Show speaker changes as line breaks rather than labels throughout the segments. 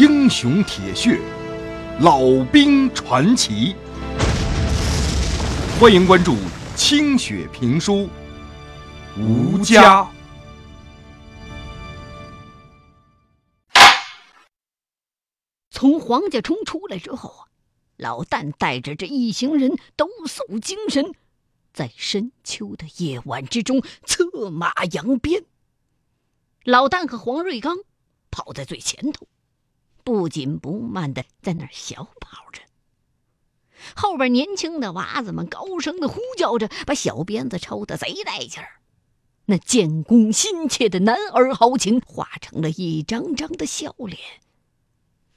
英雄铁血，老兵传奇。欢迎关注清雪评书《吴家》。
从黄家冲出来之后啊，老旦带着这一行人抖擞精神，在深秋的夜晚之中策马扬鞭。老旦和黄瑞刚跑在最前头。不紧不慢的在那儿小跑着，后边年轻的娃子们高声的呼叫着，把小鞭子抽得贼带劲儿。那建功心切的男儿豪情化成了一张张的笑脸。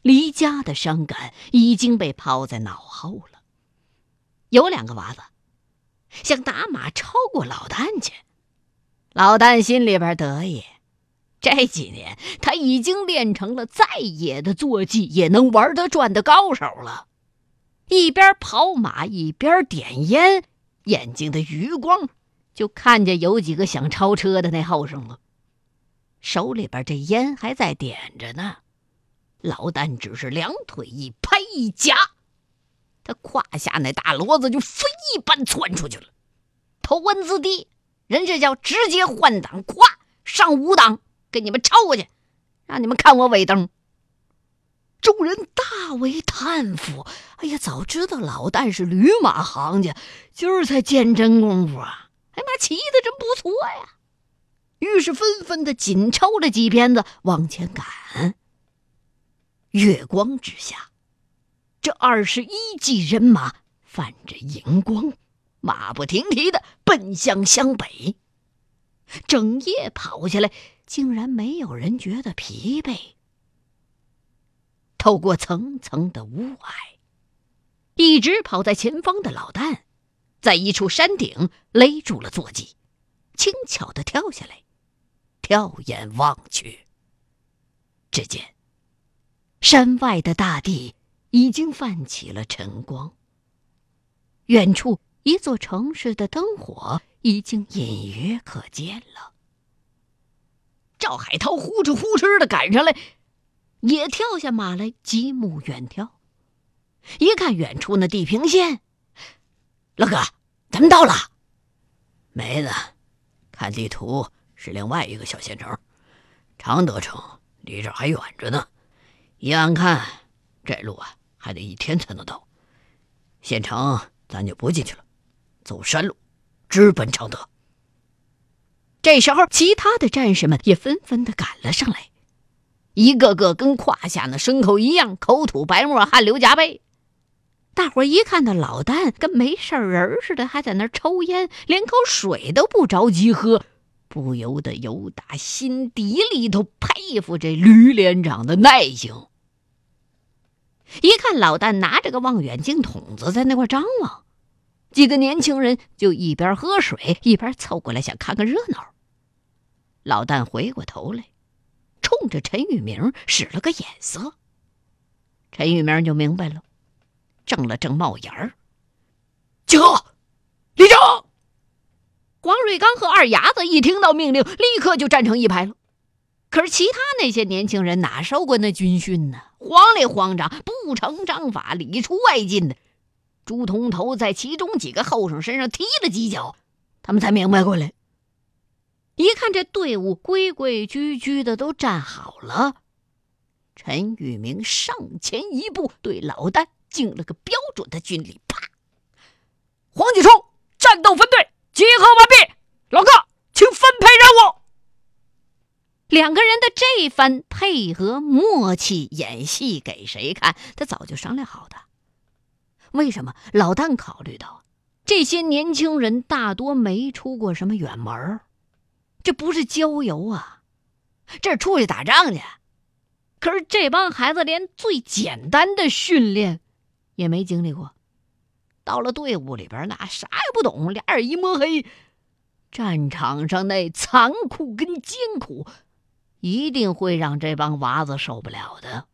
离家的伤感已经被抛在脑后了。有两个娃子想打马超过老旦去，老旦心里边得意。这几年，他已经练成了再野的坐骑也能玩得转的高手了。一边跑马一边点烟，眼睛的余光就看见有几个想超车的那后生了。手里边这烟还在点着呢，老旦只是两腿一拍一夹，他胯下那大骡子就飞一般窜出去了。头文字 D，人这叫直接换挡，咵上五档。给你们超过去，让你们看我尾灯。众人大为叹服。哎呀，早知道老旦是驴马行家，今儿才见真功夫啊！哎妈，骑的真不错呀。于是纷纷的紧抽了几鞭子往前赶。月光之下，这二十一骑人马泛着银光，马不停蹄的奔向湘北。整夜跑下来。竟然没有人觉得疲惫。透过层层的雾霭，一直跑在前方的老旦，在一处山顶勒住了坐骑，轻巧的跳下来，跳眼望去，只见山外的大地已经泛起了晨光，远处一座城市的灯火已经隐约可见了。赵海涛呼哧呼哧的赶上来，也跳下马来，极目远眺。一看远处那地平线，老哥，咱们到了。
没呢，看地图是另外一个小县城，常德城离这还远着呢。一眼看，这路啊还得一天才能到。县城咱就不进去了，走山路，直奔常德。
这时候，其他的战士们也纷纷的赶了上来，一个个跟胯下那牲口一样，口吐白沫，汗流浃背。大伙一看到老旦跟没事人似的，还在那抽烟，连口水都不着急喝，不由得由打心底里头佩服这吕连长的耐性。一看老旦拿着个望远镜筒子在那块张望，几个年轻人就一边喝水一边凑过来想看看热闹。老旦回过头来，冲着陈玉明使了个眼色。陈玉明就明白了，正了正帽檐儿。集合，立正。黄瑞刚和二伢子一听到命令，立刻就站成一排了。可是其他那些年轻人哪受过那军训呢？慌里慌张，不成章法，里出外进的。朱同头在其中几个后生身上踢了几脚，他们才明白过来。一看这队伍规规矩矩的都站好了，陈玉明上前一步，对老旦敬了个标准的军礼。啪！黄继冲，战斗分队集合完毕，老哥，请分配任务。两个人的这番配合默契演戏给谁看？他早就商量好的。为什么？老旦考虑到这些年轻人大多没出过什么远门儿。这不是郊游啊，这是出去打仗去。可是这帮孩子连最简单的训练也没经历过，到了队伍里边，那啥也不懂，俩眼一摸黑。战场上那残酷跟艰苦，一定会让这帮娃子受不了的。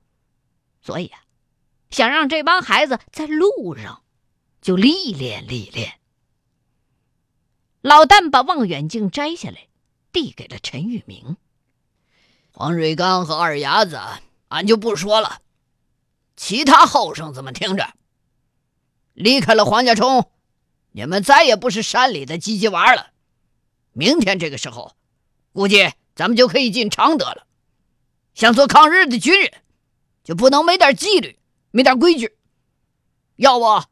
所以啊，想让这帮孩子在路上就历练历练。老旦把望远镜摘下来。递给了陈玉明、
黄瑞刚和二伢子，俺就不说了。其他后生怎么听着？离开了黄家冲，你们再也不是山里的鸡鸡娃了。明天这个时候，估计咱们就可以进常德了。想做抗日的军人，就不能没点纪律，没点规矩。要不，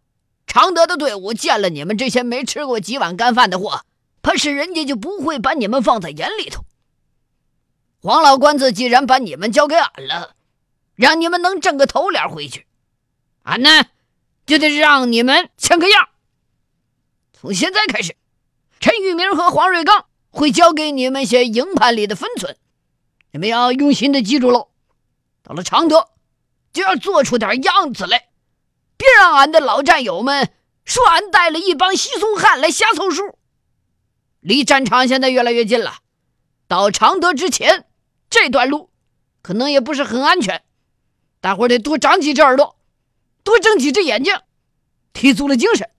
常德的队伍见了你们这些没吃过几碗干饭的货，怕是人家就不会把你们放在眼里头。黄老官子既然把你们交给俺了，让你们能挣个头脸回去，俺呢就得让你们像个样。从现在开始，陈玉明和黄瑞刚会教给你们些营盘里的分寸，你们要用心的记住喽。到了常德，就要做出点样子来，别让俺的老战友们说俺带了一帮稀松汉来瞎凑数。离战场现在越来越近了，到常德之前。这段路可能也不是很安全，大伙得多长几只耳朵，多睁几只眼睛，提足了精神。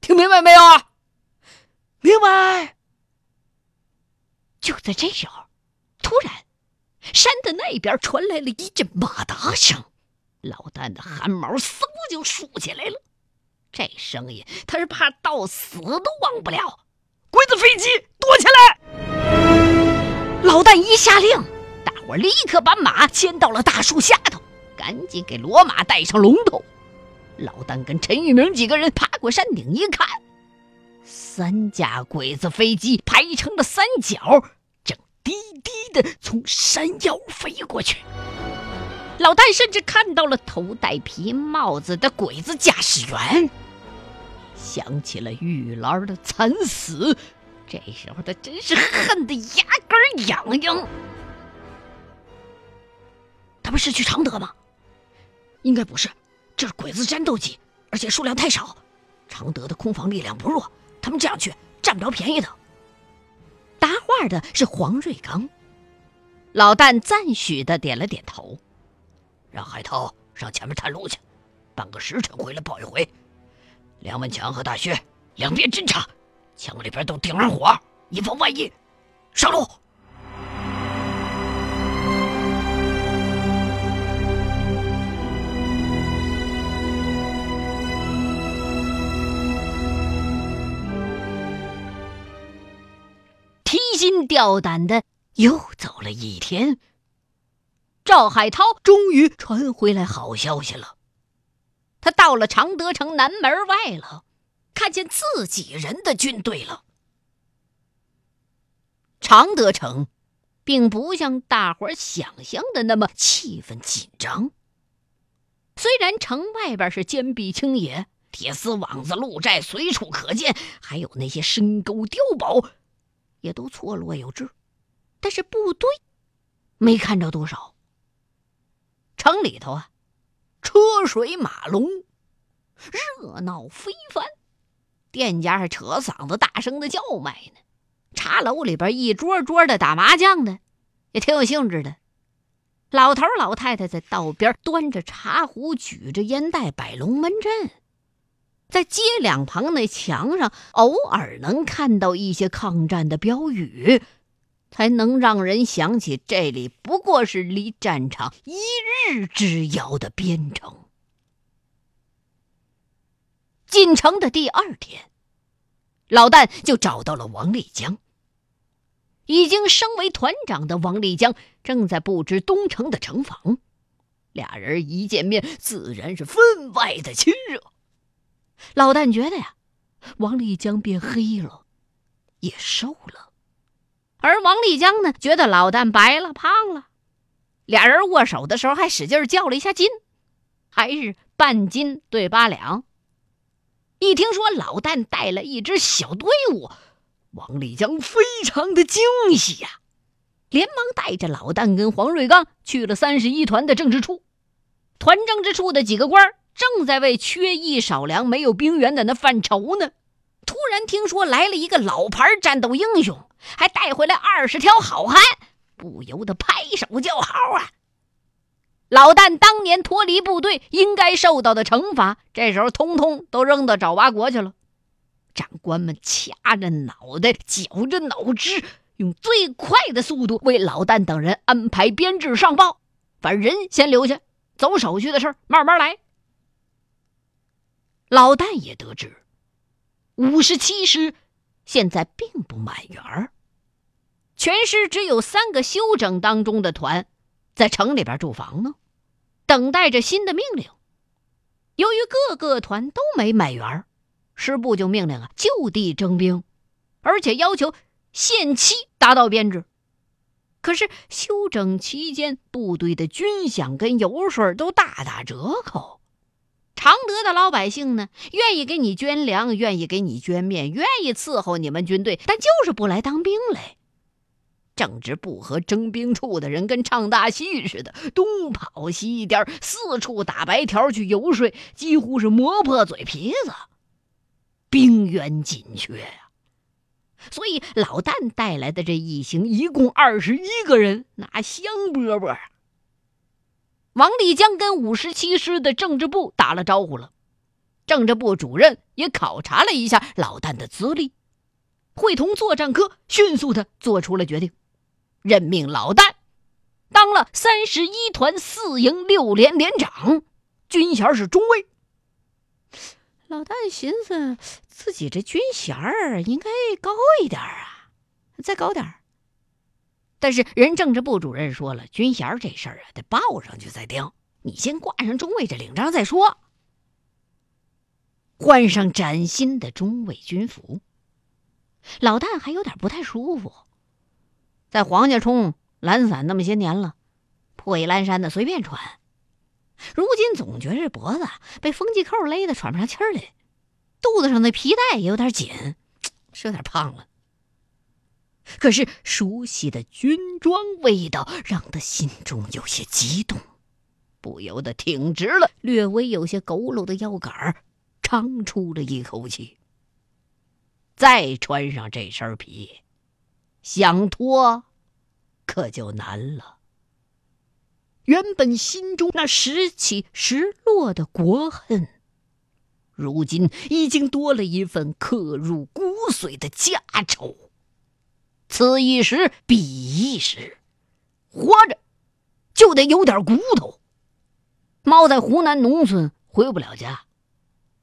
听明白没有啊？
明白。就在这时候，突然，山的那边传来了一阵马达声，老旦的汗毛嗖就竖起来了。这声音，他是怕到死都忘不了。鬼子飞机，躲起来！老旦一下令。大伙立刻把马牵到了大树下头，赶紧给骡马带上龙头。老旦跟陈玉明几个人爬过山顶一看，三架鬼子飞机排成了三角，正低低的从山腰飞过去。老旦甚至看到了头戴皮帽子的鬼子驾驶员，想起了玉兰的惨死，这时候他真是恨得牙根痒痒。他不是去常德吗？应该不是，这是鬼子战斗机，而且数量太少，常德的空防力量不弱，他们这样去占不着便宜的。答话的是黄瑞刚，老旦赞许的点了点头，
让海涛上前面探路去，半个时辰回来报一回。梁文强和大薛两边侦查，枪里边都顶上火，以防万一。上路。
提心吊胆的又走了一天，赵海涛终于传回来好消息了。他到了常德城南门外了，看见自己人的军队了。常德城并不像大伙想象的那么气氛紧张。虽然城外边是坚壁清野，铁丝网子、鹿寨随处可见，还有那些深沟碉堡。也都错落有致，但是部队没看着多少。城里头啊，车水马龙，热闹非凡，店家还扯嗓子大声的叫卖呢。茶楼里边一桌桌的打麻将的，也挺有兴致的。老头老太太在道边端着茶壶，举着烟袋摆龙门阵。在街两旁那墙上，偶尔能看到一些抗战的标语，才能让人想起这里不过是离战场一日之遥的边城。进城的第二天，老旦就找到了王立江。已经升为团长的王立江正在布置东城的城防，俩人一见面，自然是分外的亲热。老旦觉得呀，王立江变黑了，也瘦了，而王立江呢，觉得老旦白了、胖了。俩人握手的时候还使劲较了一下劲，还是半斤对八两。一听说老旦带了一支小队伍，王立江非常的惊喜呀，连忙带着老旦跟黄瑞刚去了三十一团的政治处。团政治处的几个官儿。正在为缺役少粮、没有兵员的那犯愁呢，突然听说来了一个老牌战斗英雄，还带回来二十条好汉，不由得拍手叫好啊！老旦当年脱离部队应该受到的惩罚，这时候通通都扔到爪哇国去了。长官们掐着脑袋、绞着脑汁，用最快的速度为老旦等人安排编制上报。把人先留下，走手续的事慢慢来。老旦也得知，五十七师现在并不满员儿，全师只有三个休整当中的团在城里边驻防呢，等待着新的命令。由于各个团都没满员儿，师部就命令啊就地征兵，而且要求限期达到编制。可是休整期间，部队的军饷跟油水都大打折扣。常德的老百姓呢，愿意给你捐粮，愿意给你捐面，愿意伺候你们军队，但就是不来当兵来。政治部和征兵处的人跟唱大戏似的，东跑西颠，四处打白条去游说，几乎是磨破嘴皮子。兵源紧缺呀。所以老旦带来的这一行一共二十一个人，那香饽饽啊！王立江跟五十七师的政治部打了招呼了，政治部主任也考察了一下老旦的资历，会同作战科迅速的做出了决定，任命老旦当了三十一团四营六连连长，军衔是中尉。老旦寻思，自己这军衔儿应该高一点啊，再高点儿。但是人政治部主任说了，军衔这事儿啊，得报上去再定。你先挂上中尉这领章再说。换上崭新的中尉军服，老旦还有点不太舒服。在黄家冲懒散那么些年了，破衣烂衫的随便穿。如今总觉着脖子被风纪扣勒得喘不上气儿来，肚子上的皮带也有点紧，是有点胖了。可是熟悉的军装味道让他心中有些激动，不由得挺直了略微有些佝偻的腰杆儿，长出了一口气。再穿上这身皮，想脱可就难了。原本心中那时起时落的国恨，如今已经多了一份刻入骨髓的家仇。此一时彼一时，活着就得有点骨头。猫在湖南农村回不了家，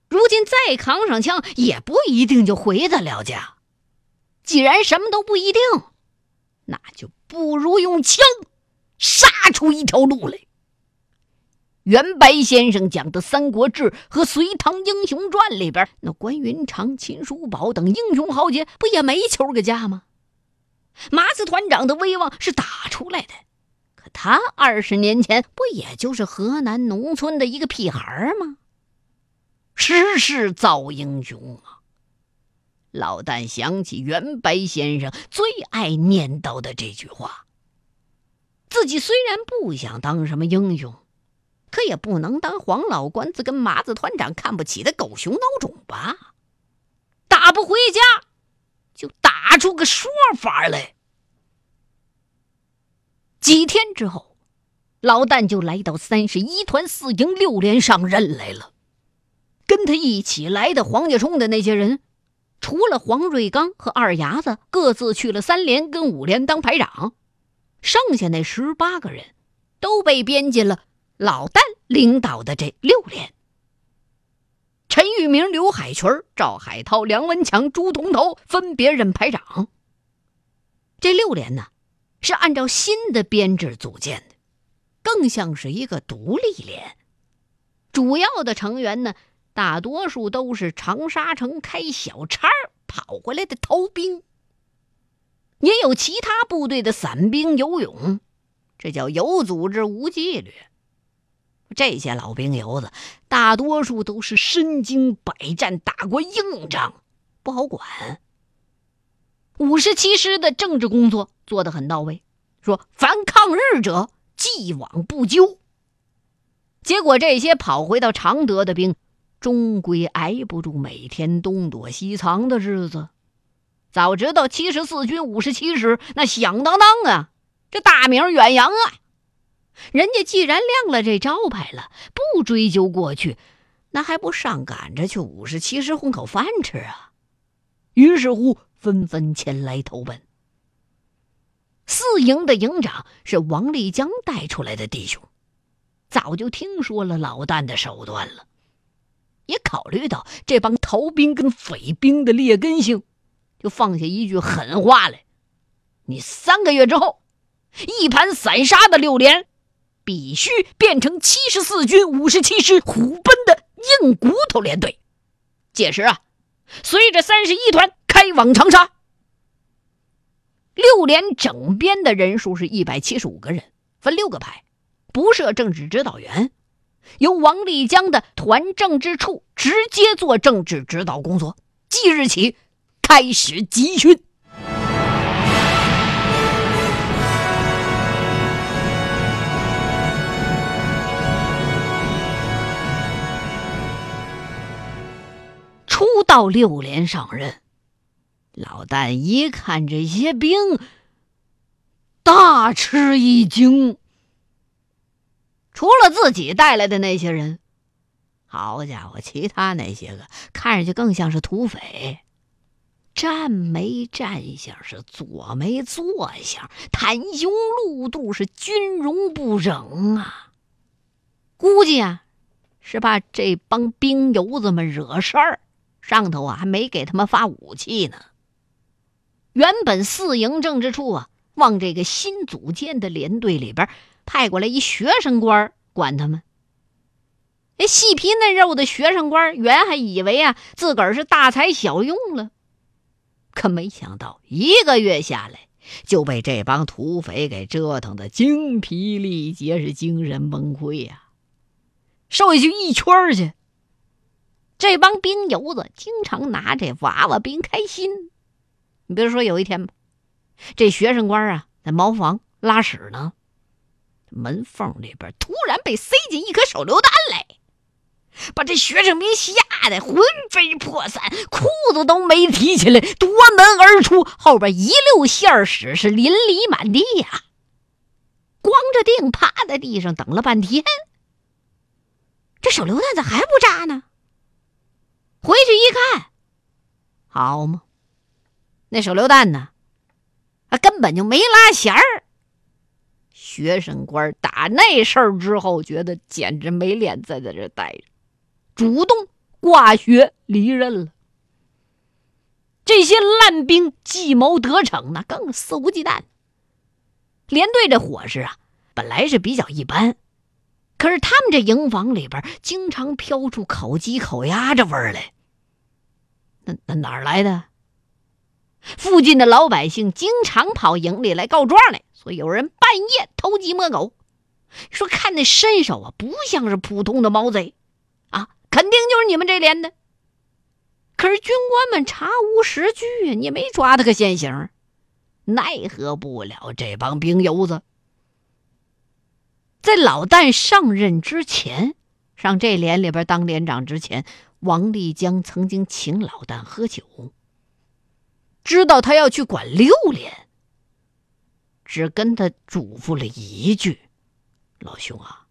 如今再扛上枪，也不一定就回得了家。既然什么都不一定，那就不如用枪。杀出一条路来。袁白先生讲的《三国志》和《隋唐英雄传》里边，那关云长、秦叔宝等英雄豪杰，不也没求个家吗？马子团长的威望是打出来的，可他二十年前不也就是河南农村的一个屁孩吗？时势造英雄啊！老旦想起袁白先生最爱念叨的这句话。自己虽然不想当什么英雄，可也不能当黄老官子跟麻子团长看不起的狗熊孬种吧？打不回家，就打出个说法来。几天之后，老旦就来到三十一团四营六连上任来了。跟他一起来的黄家冲的那些人，除了黄瑞刚和二伢子各自去了三连跟五连当排长。剩下那十八个人，都被编进了老旦领导的这六连。陈玉明、刘海群、赵海涛、梁文强、朱同头分别任排长。这六连呢，是按照新的编制组建的，更像是一个独立连。主要的成员呢，大多数都是长沙城开小差跑回来的逃兵。也有其他部队的散兵游勇，这叫有组织无纪律。这些老兵油子，大多数都是身经百战、打过硬仗，不好管。五十七师的政治工作做得很到位，说凡抗日者，既往不咎。结果这些跑回到常德的兵，终归挨不住每天东躲西藏的日子。早知道七十四军五十七师那响当当啊，这大名远扬啊！人家既然亮了这招牌了，不追究过去，那还不上赶着去五十七师混口饭吃啊？于是乎，纷纷前来投奔。四营的营长是王立江带出来的弟兄，早就听说了老旦的手段了，也考虑到这帮逃兵跟匪兵的劣根性，就放下一句狠话来：你三个月之后，一盘散沙的六连，必须变成七十四军五十七师虎贲的硬骨头连队。届时啊，随着三十一团开往长沙。六连整编的人数是一百七十五个人，分六个排，不设政治指导员，由王立江的团政治处直接做政治指导工作。即日起开始集训。初到六连上任。老旦一看这些兵，大吃一惊。除了自己带来的那些人，好家伙，其他那些个看上去更像是土匪，站没站相，是坐没坐相，袒胸露肚，是军容不整啊！估计啊，是怕这帮兵油子们惹事儿，上头啊还没给他们发武器呢。原本四营政治处啊，往这个新组建的连队里边派过来一学生官管他们。那细皮嫩肉的学生官原还以为啊自个儿是大材小用了，可没想到一个月下来就被这帮土匪给折腾的精疲力竭，是精神崩溃呀！说下去一圈去，这帮兵油子经常拿这娃娃兵开心。你比如说，有一天吧，这学生官啊在茅房拉屎呢，门缝里边突然被塞进一颗手榴弹来，把这学生兵吓得魂飞魄散，裤子都没提起来，夺门而出，后边一溜线屎是淋漓满地呀。光着腚趴在地上等了半天，这手榴弹咋还不炸呢？回去一看，好嘛。那手榴弹呢？啊，根本就没拉弦儿。学生官打那事儿之后，觉得简直没脸再在这待着，主动挂学离任了。这些烂兵计谋得逞，那更肆无忌惮。连队这伙食啊，本来是比较一般，可是他们这营房里边经常飘出烤鸡、烤鸭这味儿来。那那哪儿来的？附近的老百姓经常跑营里来告状来，所以有人半夜偷鸡摸狗，说看那身手啊，不像是普通的毛贼，啊，肯定就是你们这连的。可是军官们查无实据，你没抓他个现行，奈何不了这帮兵油子。在老旦上任之前，上这连里边当连长之前，王立江曾经请老旦喝酒。知道他要去管六连，只跟他嘱咐了一句：“老兄啊，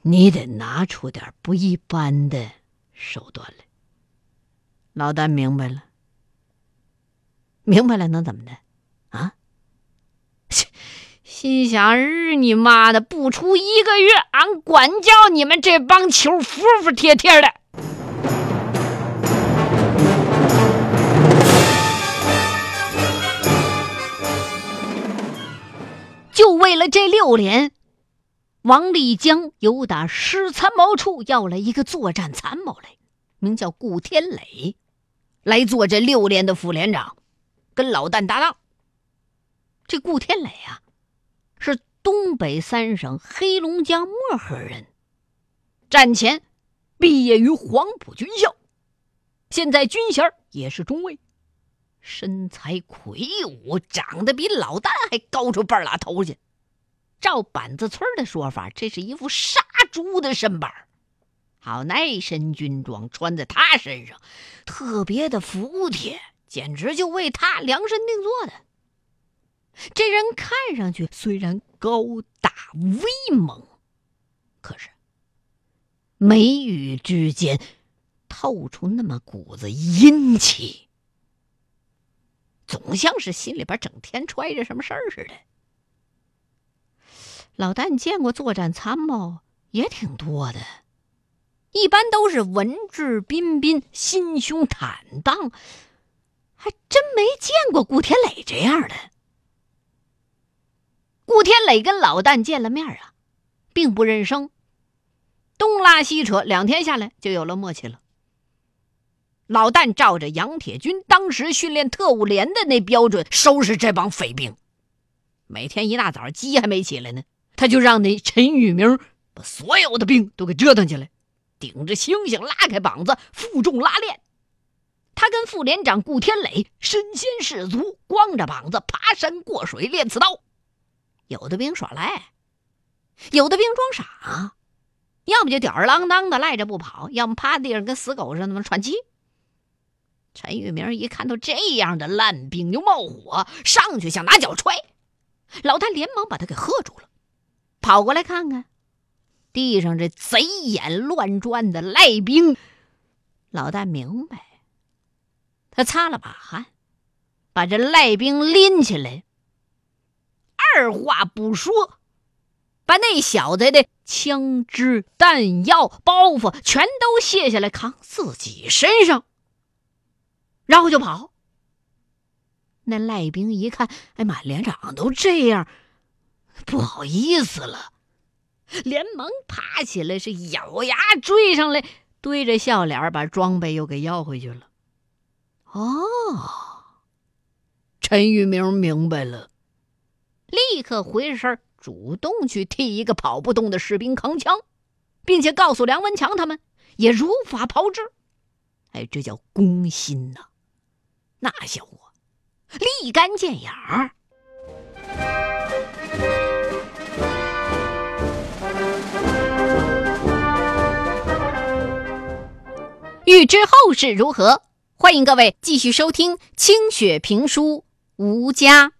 你得拿出点不一般的手段来。”老丹明白了，明白了能怎么的？啊？心想：日你妈的，不出一个月，俺管教你们这帮球服服帖帖的。就为了这六连，王立江由打师参谋处要来一个作战参谋来，名叫顾天磊，来做这六连的副连长，跟老旦搭档。这顾天磊啊，是东北三省黑龙江漠河人，战前毕业于黄埔军校，现在军衔也是中尉。身材魁梧，长得比老旦还高出半拉头去。照板子村的说法，这是一副杀猪的身板好，那身军装穿在他身上，特别的服帖，简直就为他量身定做的。这人看上去虽然高大威猛，可是眉宇之间透出那么股子阴气。总像是心里边整天揣着什么事儿似的。老旦见过作战参谋也挺多的，一般都是文质彬彬、心胸坦荡，还真没见过顾天磊这样的。顾天磊跟老旦见了面啊，并不认生，东拉西扯，两天下来就有了默契了。老旦照着杨铁军当时训练特务连的那标准收拾这帮匪兵，每天一大早鸡还没起来呢。他就让那陈玉明把所有的兵都给折腾起来，顶着星星拉开膀子负重拉练。他跟副连长顾天磊身先士卒，光着膀子爬山过水练刺刀。有的兵耍赖，有的兵装傻，要么就吊儿郎当的赖着不跑，要么趴地上跟死狗似的那么喘气。陈玉明一看到这样的烂兵就冒火，上去想拿脚踹，老太连忙把他给喝住了。跑过来看看，地上这贼眼乱转的赖兵，老旦明白，他擦了把汗，把这赖兵拎起来，二话不说，把那小子的枪支、弹药、包袱全都卸下来扛自己身上，然后就跑。那赖兵一看，哎妈，连长都这样。不好意思了，连忙爬起来，是咬牙追上来，堆着笑脸把装备又给要回去了。哦，陈玉明明白了，立刻回身，主动去替一个跑不动的士兵扛枪，并且告诉梁文强他们也如法炮制。哎，这叫攻心呐！那小伙立竿见影儿。欲知后事如何，欢迎各位继续收听清雪评书《吴家》。